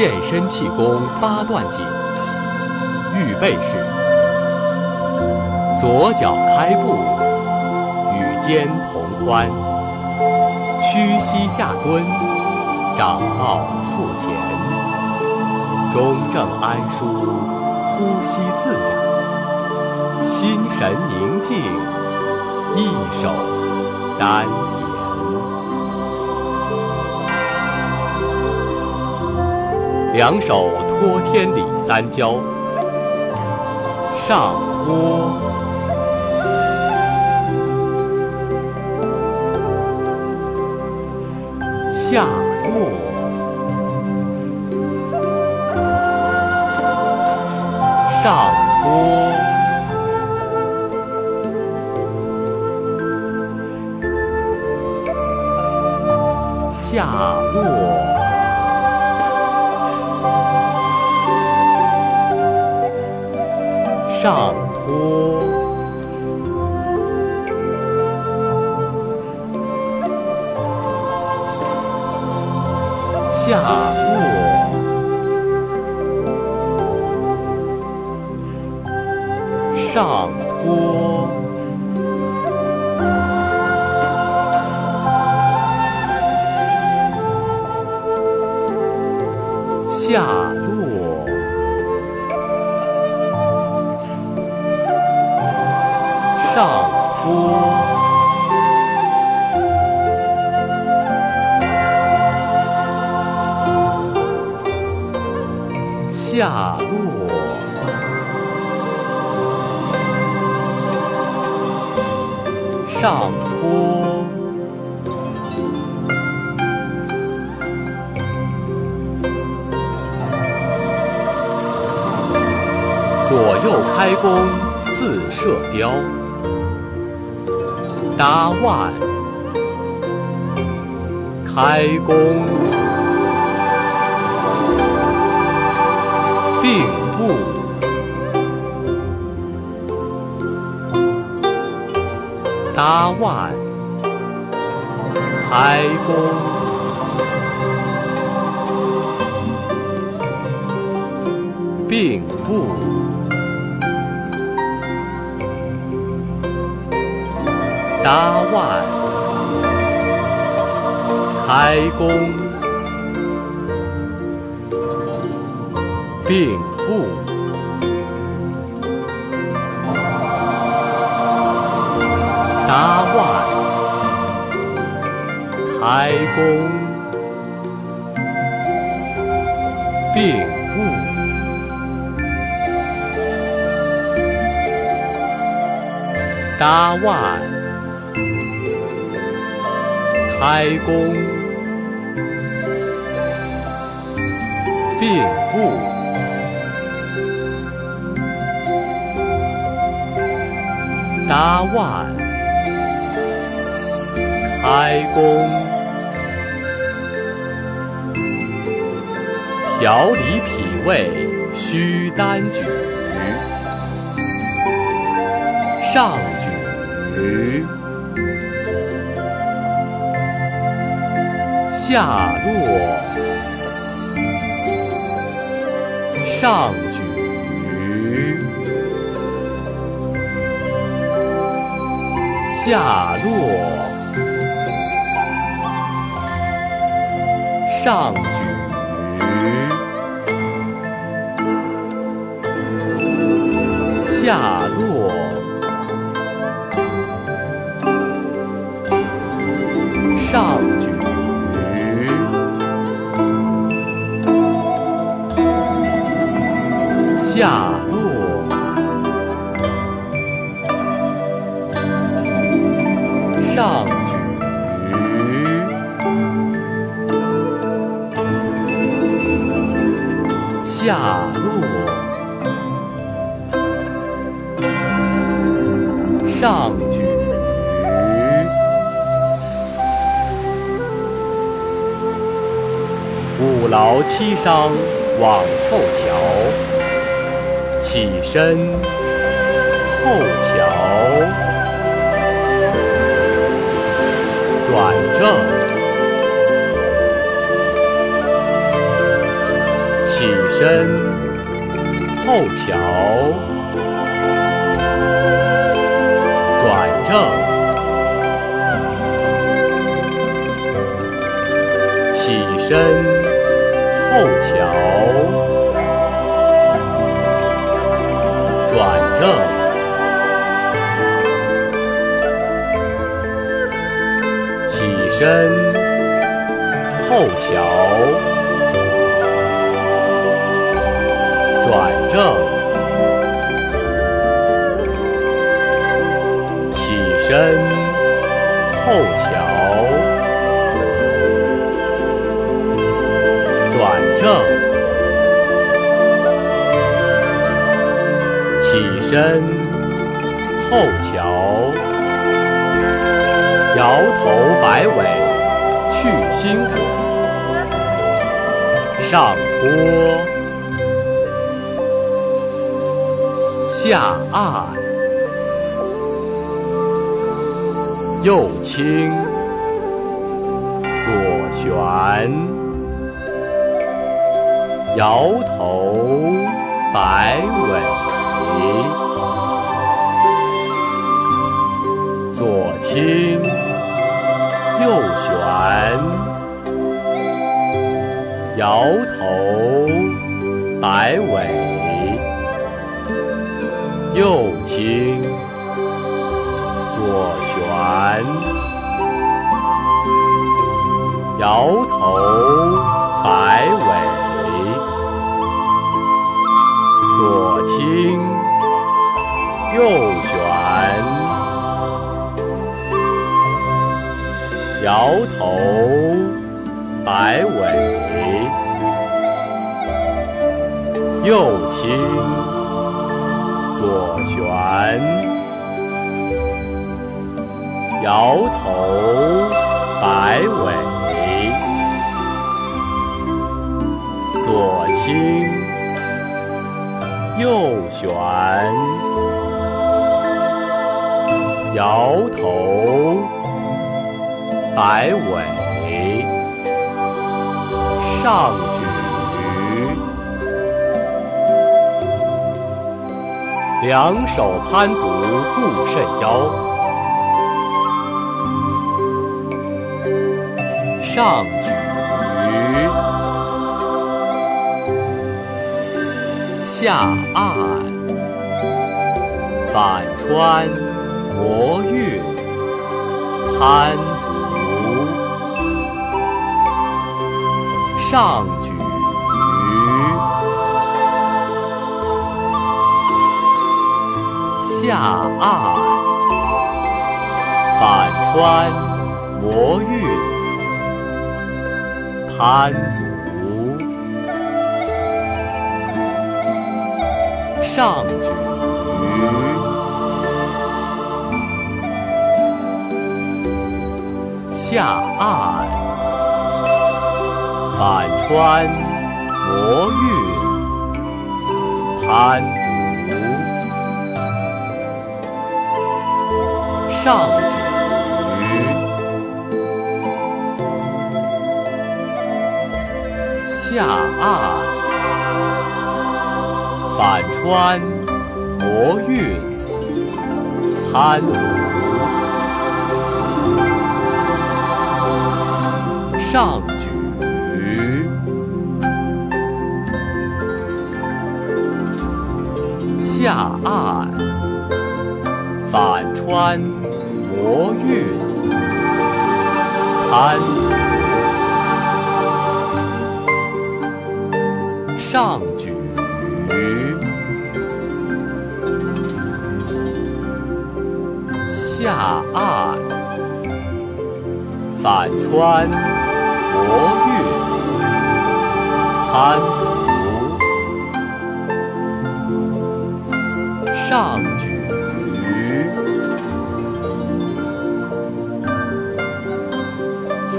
健身气功八段锦，预备式：左脚开步，与肩同宽，屈膝下蹲，掌抱腹前，中正安舒，呼吸自然，心神宁静，一手丹两手托天理三焦，上托，下落，上托，下落。上托，下落，上托，下落，上托，左右开弓似射雕。搭腕，开弓，并步，搭腕，开弓，并步。搭腕，开弓，并步，搭腕，开弓，并步，搭腕。开弓，并步，搭腕，开弓，调理脾胃，虚单举，上举。下落，上下落，上举，下落，上举。下上举，下落，上举，五劳七伤往后瞧。起身，后瞧，转正，起身后桥，转正，起身。后桥。转正，起身后桥，转正，起身后桥，摇头摆尾去心火，上坡。下岸，右倾，左旋，摇头摆尾，左倾，摇头摆尾。右倾，左旋，摇头摆尾，左倾，右旋，摇右倾。左旋，摇头摆尾，左倾，右旋，摇头摆尾，上两手攀足固肾腰，上举，下按，反穿摩运，攀足，上举。下按，反穿摩运，攀足，上举，下按，反穿摩运，攀足。上举，下按，反穿摩运，攀足，上举，下按，反穿。摩运，攀足，上举，下按，反穿，摩运，攀足，上举。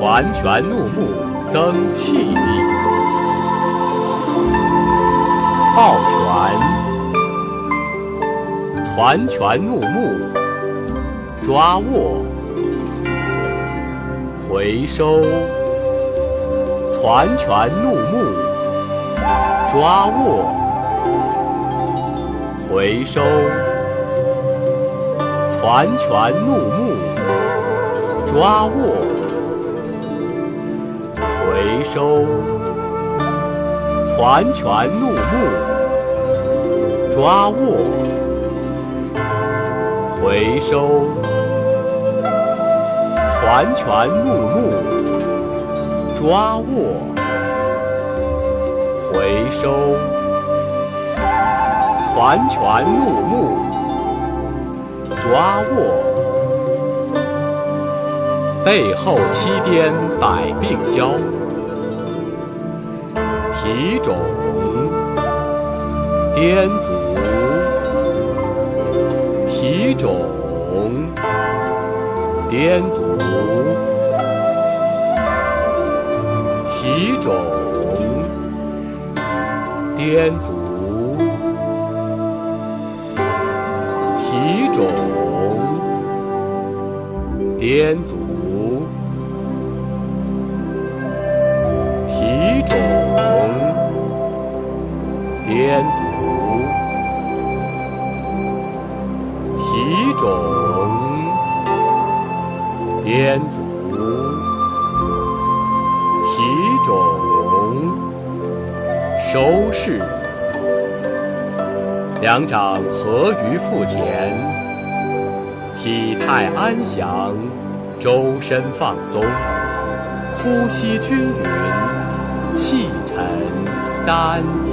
攒拳怒目增气力，抱拳，攒拳怒目抓握，回收，攒拳怒目抓。握，回收，攒拳怒目，抓握，回收，攒拳怒目，抓握，回收，攒拳怒目，抓握。回收，攒拳怒目，抓握，背后七颠百病消，提踵，颠足，提踵，颠足，提踵。颠足，提踵，颠足，颠足，提踵，颠足，提踵。收势，两掌合于腹前，体态安详，周身放松，呼吸均匀，气沉丹田。